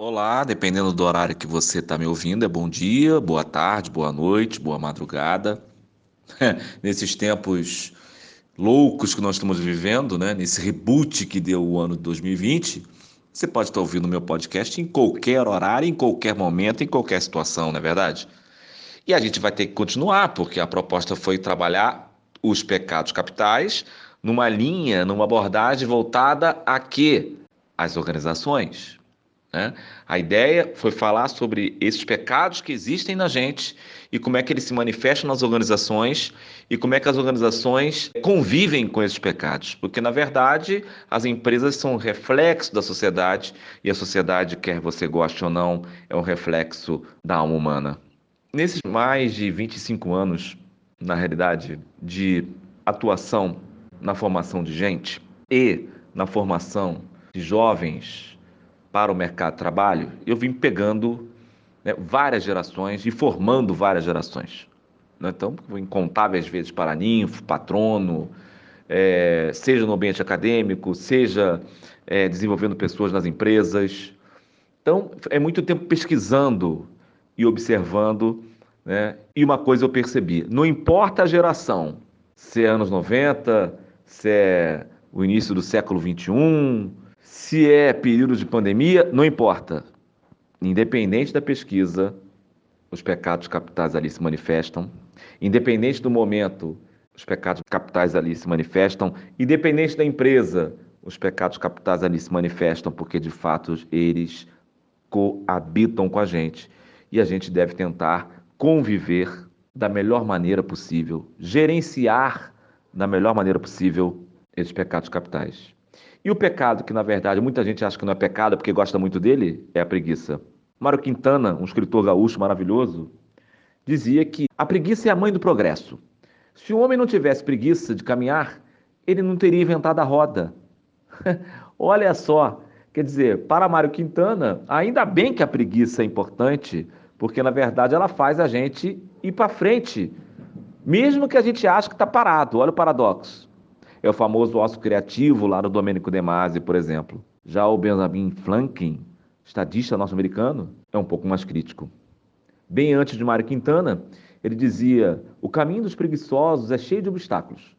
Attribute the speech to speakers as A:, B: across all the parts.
A: Olá, dependendo do horário que você está me ouvindo, é bom dia, boa tarde, boa noite, boa madrugada. Nesses tempos loucos que nós estamos vivendo, né? nesse reboot que deu o ano de 2020, você pode estar ouvindo o meu podcast em qualquer horário, em qualquer momento, em qualquer situação, não é verdade? E a gente vai ter que continuar, porque a proposta foi trabalhar os pecados capitais numa linha, numa abordagem voltada a quê? As organizações, né? A ideia foi falar sobre esses pecados que existem na gente e como é que eles se manifestam nas organizações e como é que as organizações convivem com esses pecados. Porque, na verdade, as empresas são um reflexo da sociedade e a sociedade, quer você goste ou não, é um reflexo da alma humana. Nesses mais de 25 anos, na realidade, de atuação na formação de gente e na formação de jovens para o mercado de trabalho, eu vim pegando né, várias gerações e formando várias gerações. Né? Então, incontáveis vezes para ninfo, patrono, é, seja no ambiente acadêmico, seja é, desenvolvendo pessoas nas empresas. Então, é muito tempo pesquisando e observando. Né? E uma coisa eu percebi: não importa a geração, se é anos 90, se é o início do século 21, se é período de pandemia, não importa. Independente da pesquisa, os pecados capitais ali se manifestam. Independente do momento, os pecados capitais ali se manifestam. Independente da empresa, os pecados capitais ali se manifestam, porque de fato eles coabitam com a gente. E a gente deve tentar conviver da melhor maneira possível, gerenciar da melhor maneira possível esses pecados capitais. E o pecado, que na verdade muita gente acha que não é pecado porque gosta muito dele, é a preguiça. Mário Quintana, um escritor gaúcho maravilhoso, dizia que a preguiça é a mãe do progresso. Se o homem não tivesse preguiça de caminhar, ele não teria inventado a roda. Olha só, quer dizer, para Mário Quintana, ainda bem que a preguiça é importante, porque na verdade ela faz a gente ir para frente, mesmo que a gente ache que está parado. Olha o paradoxo. É o famoso osso criativo lá do Domênico De Masi, por exemplo. Já o Benjamin Franklin, estadista norte-americano, é um pouco mais crítico. Bem antes de Mário Quintana, ele dizia: o caminho dos preguiçosos é cheio de obstáculos,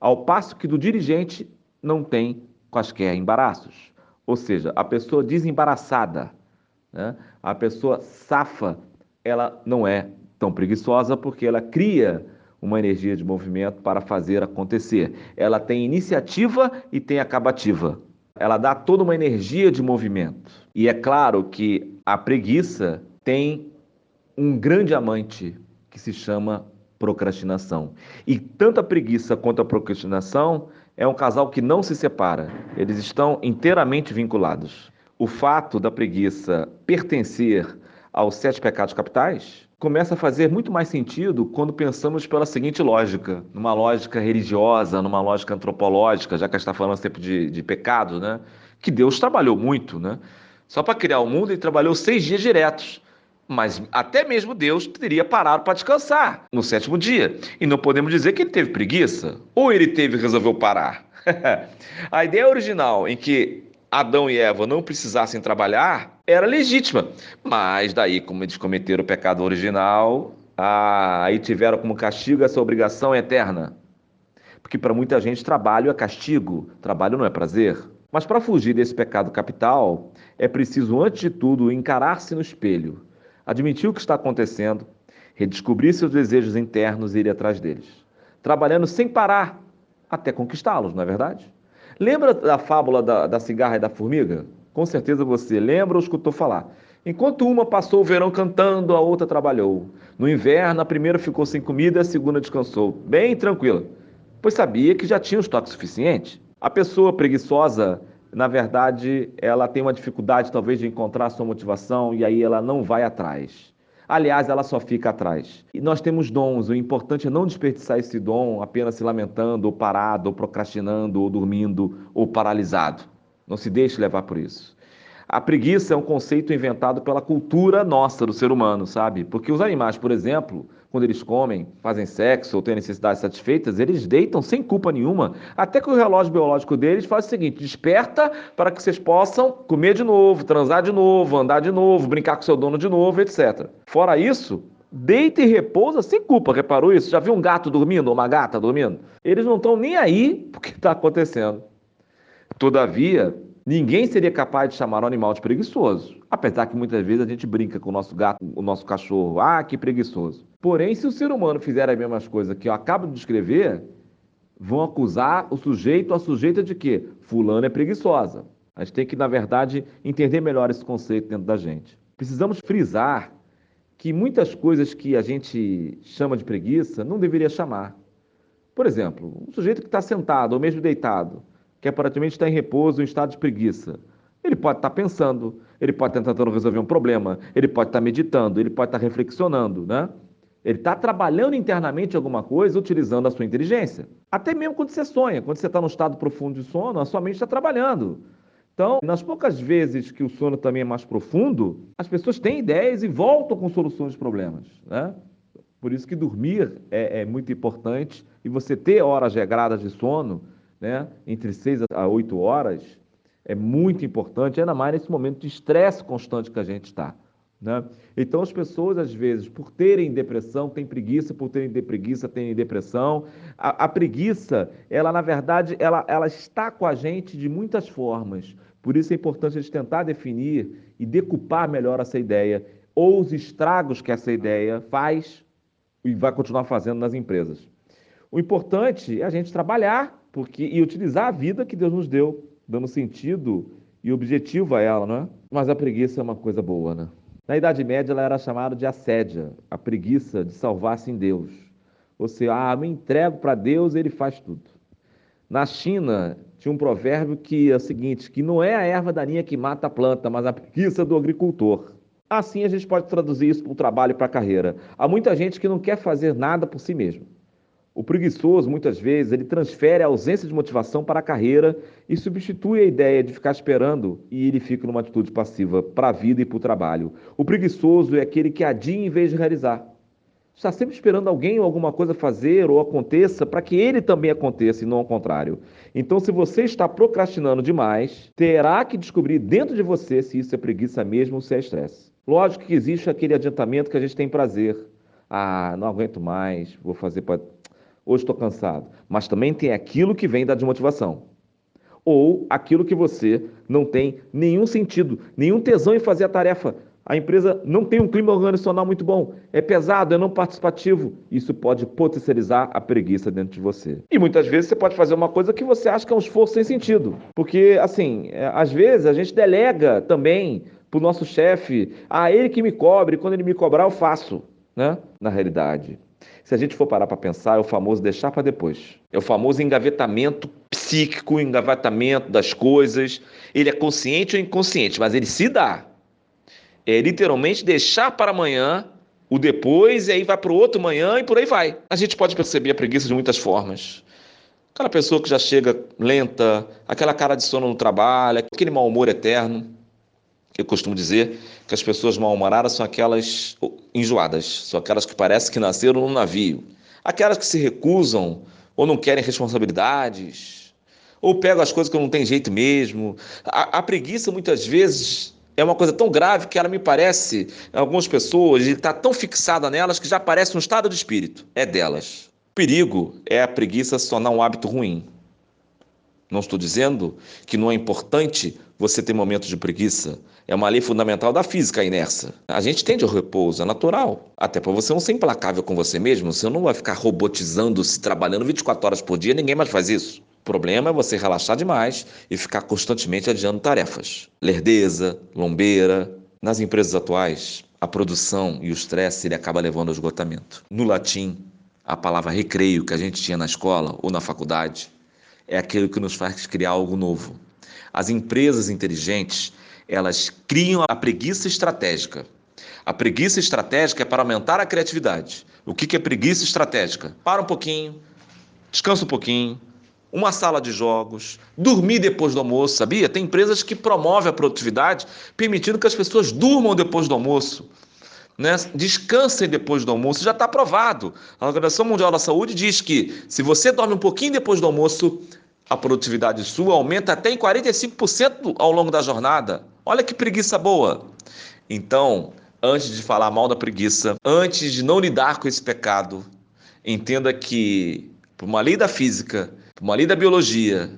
A: ao passo que do dirigente não tem quaisquer embaraços. Ou seja, a pessoa desembaraçada, né? a pessoa safa, ela não é tão preguiçosa porque ela cria uma energia de movimento para fazer acontecer. Ela tem iniciativa e tem acabativa. Ela dá toda uma energia de movimento. E é claro que a preguiça tem um grande amante que se chama procrastinação. E tanto a preguiça quanto a procrastinação é um casal que não se separa. Eles estão inteiramente vinculados. O fato da preguiça pertencer aos sete pecados capitais começa a fazer muito mais sentido quando pensamos pela seguinte lógica, numa lógica religiosa, numa lógica antropológica, já que a gente está falando sempre de, de pecado, né? Que Deus trabalhou muito, né? Só para criar o mundo ele trabalhou seis dias diretos. Mas até mesmo Deus teria parado para descansar no sétimo dia. E não podemos dizer que ele teve preguiça ou ele teve resolveu parar. a ideia original em que Adão e Eva não precisassem trabalhar era legítima. Mas daí, como eles cometeram o pecado original, aí tiveram como castigo essa obrigação eterna. Porque para muita gente trabalho é castigo, trabalho não é prazer. Mas para fugir desse pecado capital, é preciso, antes de tudo, encarar-se no espelho, admitir o que está acontecendo, redescobrir seus desejos internos e ir atrás deles, trabalhando sem parar até conquistá-los, não é verdade? Lembra da fábula da, da cigarra e da formiga? Com certeza você lembra ou escutou falar. Enquanto uma passou o verão cantando, a outra trabalhou. No inverno, a primeira ficou sem comida, a segunda descansou, bem tranquila, pois sabia que já tinha o estoque suficiente. A pessoa preguiçosa, na verdade, ela tem uma dificuldade talvez de encontrar sua motivação e aí ela não vai atrás. Aliás, ela só fica atrás. E nós temos dons, o importante é não desperdiçar esse dom apenas se lamentando, ou parado, ou procrastinando, ou dormindo, ou paralisado. Não se deixe levar por isso. A preguiça é um conceito inventado pela cultura nossa, do ser humano, sabe? Porque os animais, por exemplo, quando eles comem, fazem sexo ou têm necessidades satisfeitas, eles deitam sem culpa nenhuma, até que o relógio biológico deles faz o seguinte: desperta para que vocês possam comer de novo, transar de novo, andar de novo, brincar com seu dono de novo, etc. Fora isso, deita e repousa sem culpa. Reparou isso? Já viu um gato dormindo ou uma gata dormindo? Eles não estão nem aí porque está acontecendo. Todavia, ninguém seria capaz de chamar o animal de preguiçoso. Apesar que muitas vezes a gente brinca com o nosso gato, o nosso cachorro. Ah, que preguiçoso. Porém, se o ser humano fizer as mesmas coisas que eu acabo de descrever, vão acusar o sujeito a sujeita de que fulano é preguiçosa. A gente tem que, na verdade, entender melhor esse conceito dentro da gente. Precisamos frisar que muitas coisas que a gente chama de preguiça não deveria chamar. Por exemplo, um sujeito que está sentado ou mesmo deitado, que aparentemente está em repouso, em estado de preguiça, ele pode estar pensando, ele pode estar tentando resolver um problema, ele pode estar meditando, ele pode estar reflexionando, né? Ele está trabalhando internamente alguma coisa utilizando a sua inteligência. Até mesmo quando você sonha, quando você está num estado profundo de sono, a sua mente está trabalhando. Então, nas poucas vezes que o sono também é mais profundo, as pessoas têm ideias e voltam com soluções de problemas. Né? Por isso que dormir é, é muito importante e você ter horas regradas de sono, né, entre 6 a 8 horas, é muito importante, ainda mais nesse momento de estresse constante que a gente está. Né? Então, as pessoas, às vezes, por terem depressão, têm preguiça, por terem preguiça, têm depressão. A, a, preguiça, ela, na verdade, ela, ela está com a gente de muitas formas. Por isso é importante a gente tentar definir e decupar melhor essa ideia, ou os estragos que essa ideia faz e vai continuar fazendo nas empresas. O importante é a gente trabalhar porque, e utilizar a vida que Deus nos deu, dando sentido e objetivo a ela, não é? Mas a preguiça é uma coisa boa, né? Na Idade Média, ela era chamada de assédia, a preguiça de salvar-se em Deus. Ou seja, ah, me entrego para Deus, ele faz tudo. Na China, tinha um provérbio que é o seguinte, que não é a erva daninha que mata a planta, mas a preguiça do agricultor. Assim a gente pode traduzir isso para o trabalho e para a carreira. Há muita gente que não quer fazer nada por si mesmo. O preguiçoso, muitas vezes, ele transfere a ausência de motivação para a carreira e substitui a ideia de ficar esperando e ele fica numa atitude passiva para a vida e para o trabalho. O preguiçoso é aquele que adia em vez de realizar está sempre esperando alguém ou alguma coisa fazer ou aconteça para que ele também aconteça e não ao contrário. Então, se você está procrastinando demais, terá que descobrir dentro de você se isso é preguiça mesmo ou se é estresse. Lógico que existe aquele adiantamento que a gente tem prazer. Ah, não aguento mais, vou fazer para. Hoje estou cansado. Mas também tem aquilo que vem da desmotivação. Ou aquilo que você não tem nenhum sentido, nenhum tesão em fazer a tarefa a empresa não tem um clima organizacional muito bom, é pesado, é não participativo. Isso pode potencializar a preguiça dentro de você. E muitas vezes você pode fazer uma coisa que você acha que é um esforço sem sentido. Porque, assim, é, às vezes a gente delega também para o nosso chefe, a ah, ele que me cobre, quando ele me cobrar eu faço. Né? Na realidade, se a gente for parar para pensar, é o famoso deixar para depois. É o famoso engavetamento psíquico, engavetamento das coisas. Ele é consciente ou inconsciente, mas ele se dá é literalmente deixar para amanhã o depois e aí vai para o outro manhã e por aí vai. A gente pode perceber a preguiça de muitas formas. Aquela pessoa que já chega lenta, aquela cara de sono no trabalho, aquele mau humor eterno. Eu costumo dizer que as pessoas mal-humoradas são aquelas enjoadas, são aquelas que parecem que nasceram num navio, aquelas que se recusam ou não querem responsabilidades, ou pegam as coisas que não tem jeito mesmo. A, a preguiça muitas vezes é uma coisa tão grave que ela me parece, algumas pessoas, está tão fixada nelas que já parece um estado de espírito. É delas. O perigo é a preguiça se tornar um hábito ruim. Não estou dizendo que não é importante você ter momentos de preguiça. É uma lei fundamental da física inércia. A gente tende ao repouso, é natural. Até para você não ser implacável com você mesmo, você não vai ficar robotizando-se, trabalhando 24 horas por dia, ninguém mais faz isso. O problema é você relaxar demais e ficar constantemente adiando tarefas. Lerdeza, lombeira. Nas empresas atuais, a produção e o estresse ele acaba levando ao esgotamento. No latim, a palavra recreio que a gente tinha na escola ou na faculdade é aquilo que nos faz criar algo novo. As empresas inteligentes, elas criam a preguiça estratégica. A preguiça estratégica é para aumentar a criatividade. O que é preguiça estratégica? Para um pouquinho, descansa um pouquinho, uma sala de jogos, dormir depois do almoço, sabia? Tem empresas que promovem a produtividade, permitindo que as pessoas durmam depois do almoço. Né? Descansem depois do almoço, já está provado. A Organização Mundial da Saúde diz que se você dorme um pouquinho depois do almoço, a produtividade sua aumenta até em 45% ao longo da jornada. Olha que preguiça boa. Então, antes de falar mal da preguiça, antes de não lidar com esse pecado, entenda que, por uma lei da física, por uma lei da biologia,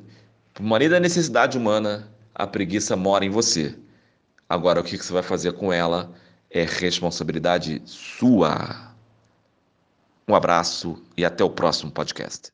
A: por uma lei da necessidade humana, a preguiça mora em você. Agora, o que você vai fazer com ela é responsabilidade sua. Um abraço e até o próximo podcast.